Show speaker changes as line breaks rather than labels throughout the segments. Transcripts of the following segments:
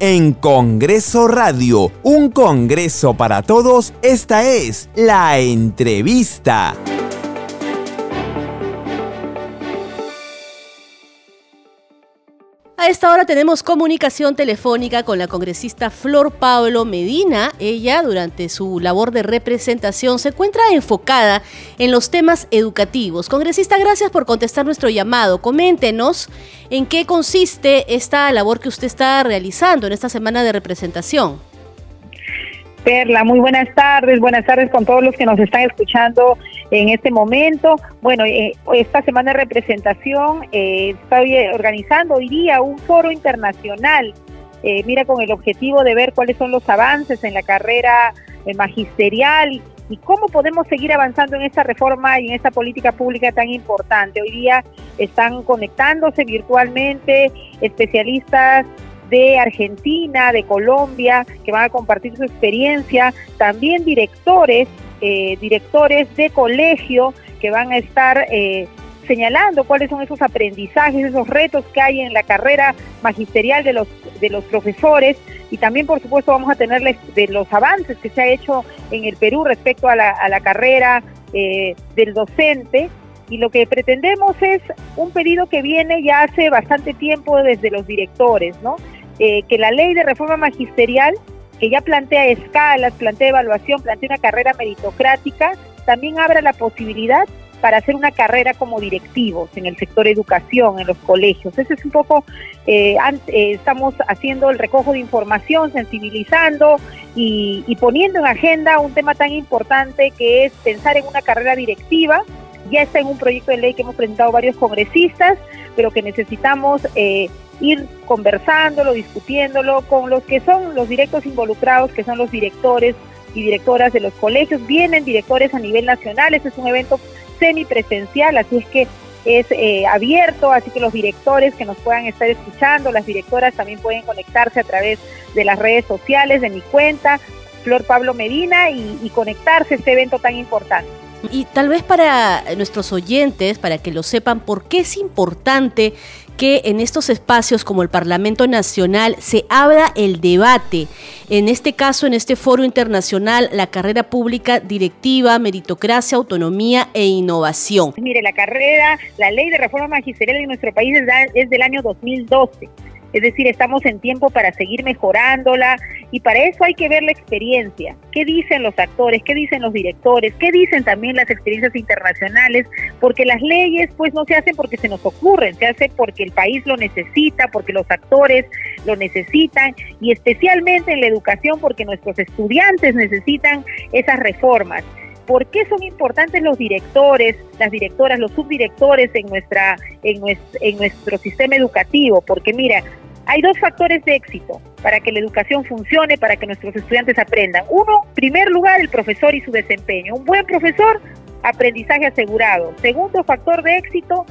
en Congreso Radio, un Congreso para todos, esta es la entrevista.
Esta hora tenemos comunicación telefónica con la congresista Flor Pablo Medina. Ella, durante su labor de representación, se encuentra enfocada en los temas educativos. Congresista, gracias por contestar nuestro llamado. Coméntenos en qué consiste esta labor que usted está realizando en esta semana de representación.
Perla, muy buenas tardes, buenas tardes con todos los que nos están escuchando en este momento. Bueno, eh, esta semana de representación eh, estoy organizando hoy día un foro internacional, eh, mira, con el objetivo de ver cuáles son los avances en la carrera magisterial y cómo podemos seguir avanzando en esta reforma y en esta política pública tan importante. Hoy día están conectándose virtualmente especialistas de Argentina, de Colombia, que van a compartir su experiencia, también directores, eh, directores de colegio que van a estar eh, señalando cuáles son esos aprendizajes, esos retos que hay en la carrera magisterial de los, de los profesores. Y también por supuesto vamos a tener de los avances que se ha hecho en el Perú respecto a la, a la carrera eh, del docente. Y lo que pretendemos es un pedido que viene ya hace bastante tiempo desde los directores, ¿no? Eh, que la ley de reforma magisterial, que ya plantea escalas, plantea evaluación, plantea una carrera meritocrática, también abra la posibilidad para hacer una carrera como directivos en el sector educación, en los colegios. Ese es un poco, eh, eh, estamos haciendo el recojo de información, sensibilizando y, poniendo en agenda un tema tan importante que es pensar en una carrera directiva. Ya está en un proyecto de ley que hemos presentado varios congresistas, pero que necesitamos ir conversándolo, discutiéndolo con los que son los directos involucrados, que son los directores y directoras de los colegios. Vienen directores a nivel nacional, este es un evento semipresencial, así es que es eh, abierto, así que los directores que nos puedan estar escuchando, las directoras también pueden conectarse a través de las redes sociales, de mi cuenta, Flor Pablo Medina, y, y conectarse a este evento tan importante.
Y tal vez para nuestros oyentes, para que lo sepan, ¿por qué es importante que en estos espacios como el Parlamento Nacional se abra el debate? En este caso, en este foro internacional, la carrera pública directiva, meritocracia, autonomía e innovación.
Mire, la carrera, la ley de reforma magisterial en nuestro país es del año 2012 es decir, estamos en tiempo para seguir mejorándola y para eso hay que ver la experiencia. ¿Qué dicen los actores? ¿Qué dicen los directores? ¿Qué dicen también las experiencias internacionales? Porque las leyes pues no se hacen porque se nos ocurren, se hace porque el país lo necesita, porque los actores lo necesitan y especialmente en la educación porque nuestros estudiantes necesitan esas reformas. ¿Por qué son importantes los directores, las directoras, los subdirectores en, nuestra, en, nuestro, en nuestro sistema educativo? Porque mira, hay dos factores de éxito para que la educación funcione, para que nuestros estudiantes aprendan. Uno, primer lugar, el profesor y su desempeño. Un buen profesor, aprendizaje asegurado. Segundo factor de éxito,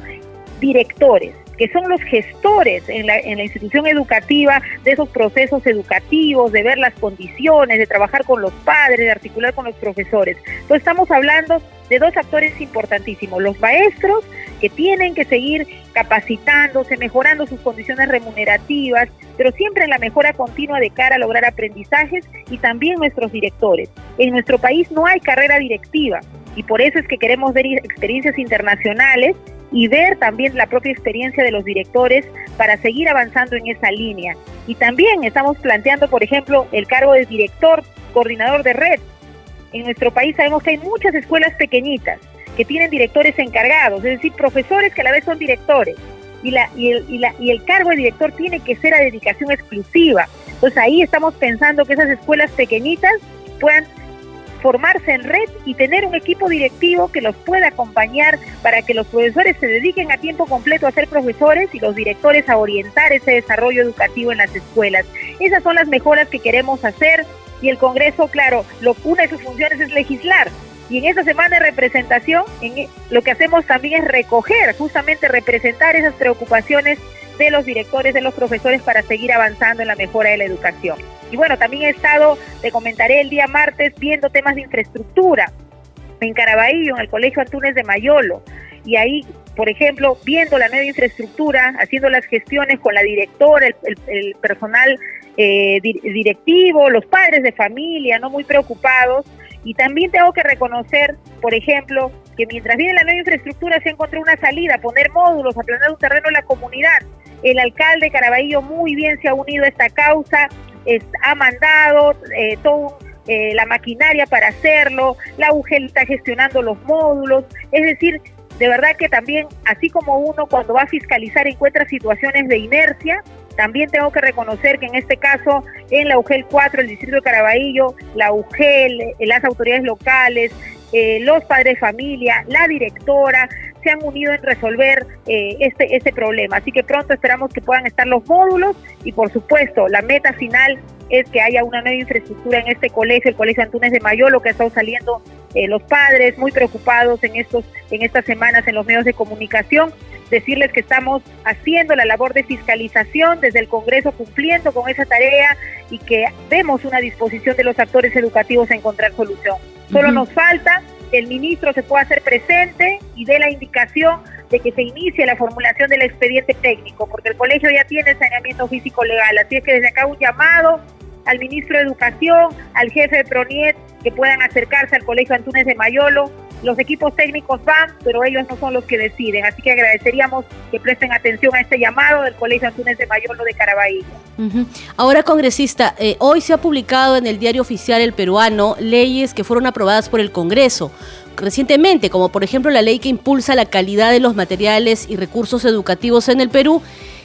directores que son los gestores en la, institución educativa de esos procesos educativos, de ver las condiciones, de trabajar con los padres, de articular con los profesores. Entonces estamos hablando de dos actores importantísimos, los maestros que tienen que seguir capacitándose, mejorando sus condiciones remunerativas, pero siempre en la mejora continua de cara a lograr aprendizajes y también nuestros directores. En nuestro país no hay carrera directiva y por eso es que queremos ver experiencias internacionales y ver también la propia experiencia de los directores para seguir avanzando en esa línea. Y también estamos planteando, por ejemplo, el cargo de director, coordinador de red. En nuestro país sabemos que hay muchas escuelas pequeñitas que tienen directores encargados, es decir, profesores que a la vez son directores. Y, la, y, el, y, la, y el cargo de director tiene que ser a dedicación exclusiva. Entonces ahí estamos pensando que esas escuelas pequeñitas puedan formarse en red y tener un equipo directivo que los pueda acompañar para que los profesores se dediquen a tiempo completo a ser profesores y los directores a orientar ese desarrollo educativo en las escuelas. Esas son las mejoras que queremos hacer y el Congreso, claro, lo, una de sus funciones es legislar. Y en esta semana de representación, en, e, lo que hacemos también es recoger, justamente representar esas preocupaciones de los directores, de los profesores para seguir avanzando en la mejora de la educación. Y bueno, también he estado, te comentaré el día martes, viendo temas de infraestructura en Caraballo, en el Colegio Antunes de Mayolo. y ahí, por ejemplo, viendo la nueva infraestructura, haciendo las gestiones con la directora, el, personal eh, directivo, los padres de familia, no muy preocupados. Y también tengo que reconocer, por ejemplo, que mientras viene la nueva infraestructura se encontró una salida, poner módulos, aplanar un terreno en la comunidad. El alcalde Caraballo muy bien se ha unido a esta causa, ha mandado eh, todo eh, la maquinaria para hacerlo, la UGEL está gestionando los módulos, es decir, de verdad que también, así como uno cuando va a fiscalizar encuentra situaciones de inercia, también tengo que reconocer que en este caso, en la UGEL 4, el Distrito de Caraballo, la UGEL, las autoridades locales, eh, los padres de familia, la directora, se han unido en resolver eh, este, este problema. Así que pronto esperamos que puedan estar los módulos y por supuesto la meta final es que haya una nueva infraestructura en este colegio, el Colegio Antunes de Mayolo, que ha estado saliendo eh, los padres muy preocupados en, estos, en estas semanas en los medios de comunicación. Decirles que estamos haciendo la labor de fiscalización desde el Congreso, cumpliendo con esa tarea y que vemos una disposición de los actores educativos a encontrar solución. Solo nos falta el ministro se pueda hacer presente y dé la indicación de que se inicie la formulación del expediente técnico, porque el colegio ya tiene saneamiento físico legal. Así es que desde acá un llamado al ministro de Educación, al jefe de PRONIET, que puedan acercarse al Colegio Antunes de Mayolo. Los equipos técnicos van, pero ellos no son los que deciden. Así que agradeceríamos que presten atención a este llamado del Colegio Antunes de Mayolo de Caraballo.
Ahora, congresista, eh, hoy se ha publicado en el diario oficial El Peruano leyes que fueron aprobadas por el Congreso recientemente, como por ejemplo la ley que impulsa la calidad de los materiales y recursos educativos en el Perú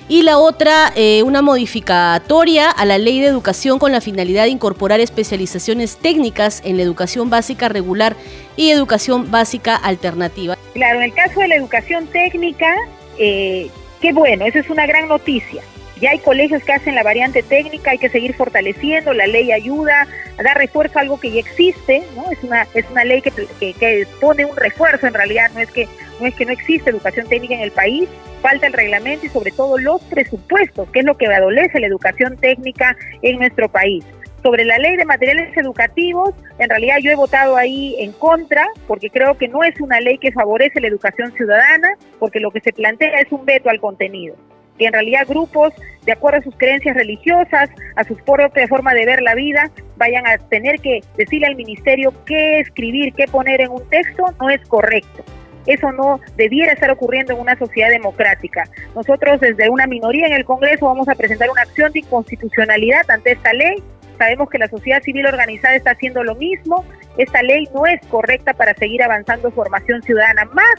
y la otra, eh, una modificatoria a la ley de educación con la finalidad de incorporar especializaciones técnicas en la educación básica regular y educación básica alternativa.
Claro, en el caso de la educación técnica, eh, qué bueno, esa es una gran noticia. Ya hay colegios que hacen la variante técnica, hay que seguir fortaleciendo, la ley ayuda a dar refuerzo a algo que ya existe, ¿no? Es una, es una ley que, que, pone un refuerzo en realidad, no es, que, es que no existe educación técnica en el país, falta el reglamento y sobre todo los presupuestos, que es lo que adolece la educación técnica en nuestro país. Sobre la ley de materiales educativos, en realidad yo he votado ahí en contra, porque creo que no es una ley que favorece la educación ciudadana, porque lo que se plantea es un veto al contenido que en realidad grupos, de acuerdo a sus creencias religiosas, a su propia forma de ver la vida, vayan a tener que decirle al ministerio qué escribir, qué poner en un texto, no es correcto. Eso no debiera estar ocurriendo en una sociedad democrática. Nosotros desde una minoría en el Congreso vamos a presentar una acción de inconstitucionalidad ante esta ley. Sabemos que la sociedad civil organizada está haciendo lo mismo. Esta ley no es correcta para seguir avanzando formación ciudadana. Más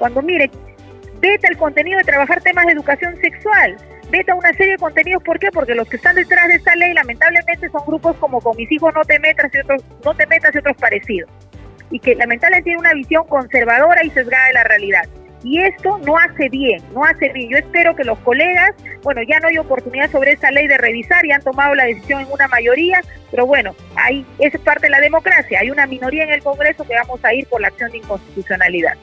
cuando, mire, vete al contenido de trabajar temas de educación sexual, vete a una serie de contenidos, ¿por qué? Porque los que están detrás de esta ley lamentablemente son grupos como con mis hijos no te metas y otros, no te metas y otros parecidos, y que lamentablemente tienen una visión conservadora y sesgada de la realidad. Y esto no hace bien, no hace bien. Yo espero que los colegas, bueno, ya no hay oportunidad sobre esta ley de revisar, y han tomado la decisión en una mayoría, pero bueno, ahí es parte de la democracia. Hay una minoría en el Congreso que vamos a ir por la acción de inconstitucionalidad.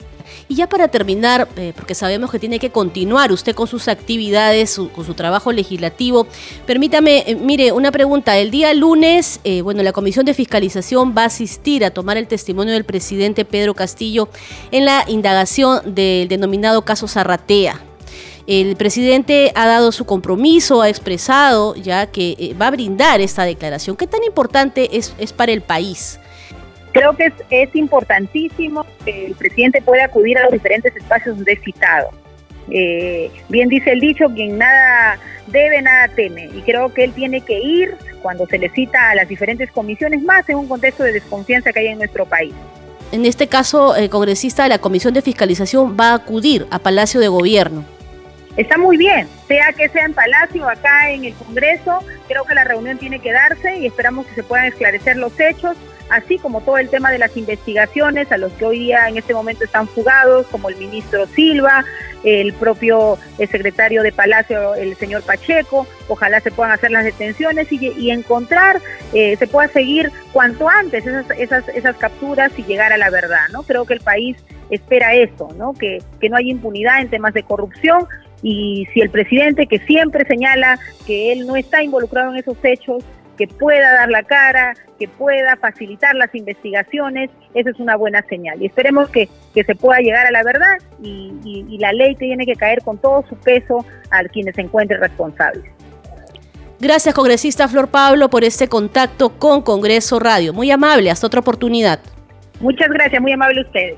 Y ya para terminar, eh, porque sabemos que tiene que continuar usted con sus actividades, con su trabajo legislativo, permítame, eh, mire, una pregunta. El día lunes, eh, bueno, la Comisión de Fiscalización va a asistir a tomar el testimonio del presidente Pedro Castillo en la indagación del denominado caso Zarratea. El presidente ha dado su compromiso, ha expresado ya que va a brindar esta declaración. ¿Qué tan importante es, es para el país?
Creo que es, importantísimo que el presidente pueda acudir a los diferentes espacios donde es citado. Eh, bien dice el dicho, quien nada debe, nada teme. Y creo que él tiene que ir cuando se le cita a las diferentes comisiones, más en un contexto de desconfianza que hay en nuestro país.
En este caso, el congresista de la Comisión de Fiscalización va a acudir a Palacio de Gobierno.
Está muy bien, sea que sea en Palacio o acá en el Congreso, creo que la reunión tiene que darse y esperamos que se puedan esclarecer los hechos así como todo el tema de las investigaciones a los que hoy día en este momento están fugados, como el ministro Silva, el propio secretario de Palacio, el señor Pacheco, ojalá se puedan hacer las detenciones y, encontrar, eh, se pueda seguir cuanto antes esas, esas, esas capturas y llegar a la verdad, ¿no? Creo que el país espera eso, ¿no? Que, que no haya impunidad en temas de corrupción y si el presidente que siempre señala que él no está involucrado en esos hechos, que pueda dar la cara, que pueda facilitar las investigaciones, eso es una buena señal. Y esperemos que, se pueda llegar a la verdad y, y la ley tiene que caer con todo su peso a quienes se encuentren responsables.
Gracias, congresista Flor Pablo, por este contacto con Congreso Radio. Muy amable, hasta otra oportunidad.
Muchas gracias, muy amable ustedes.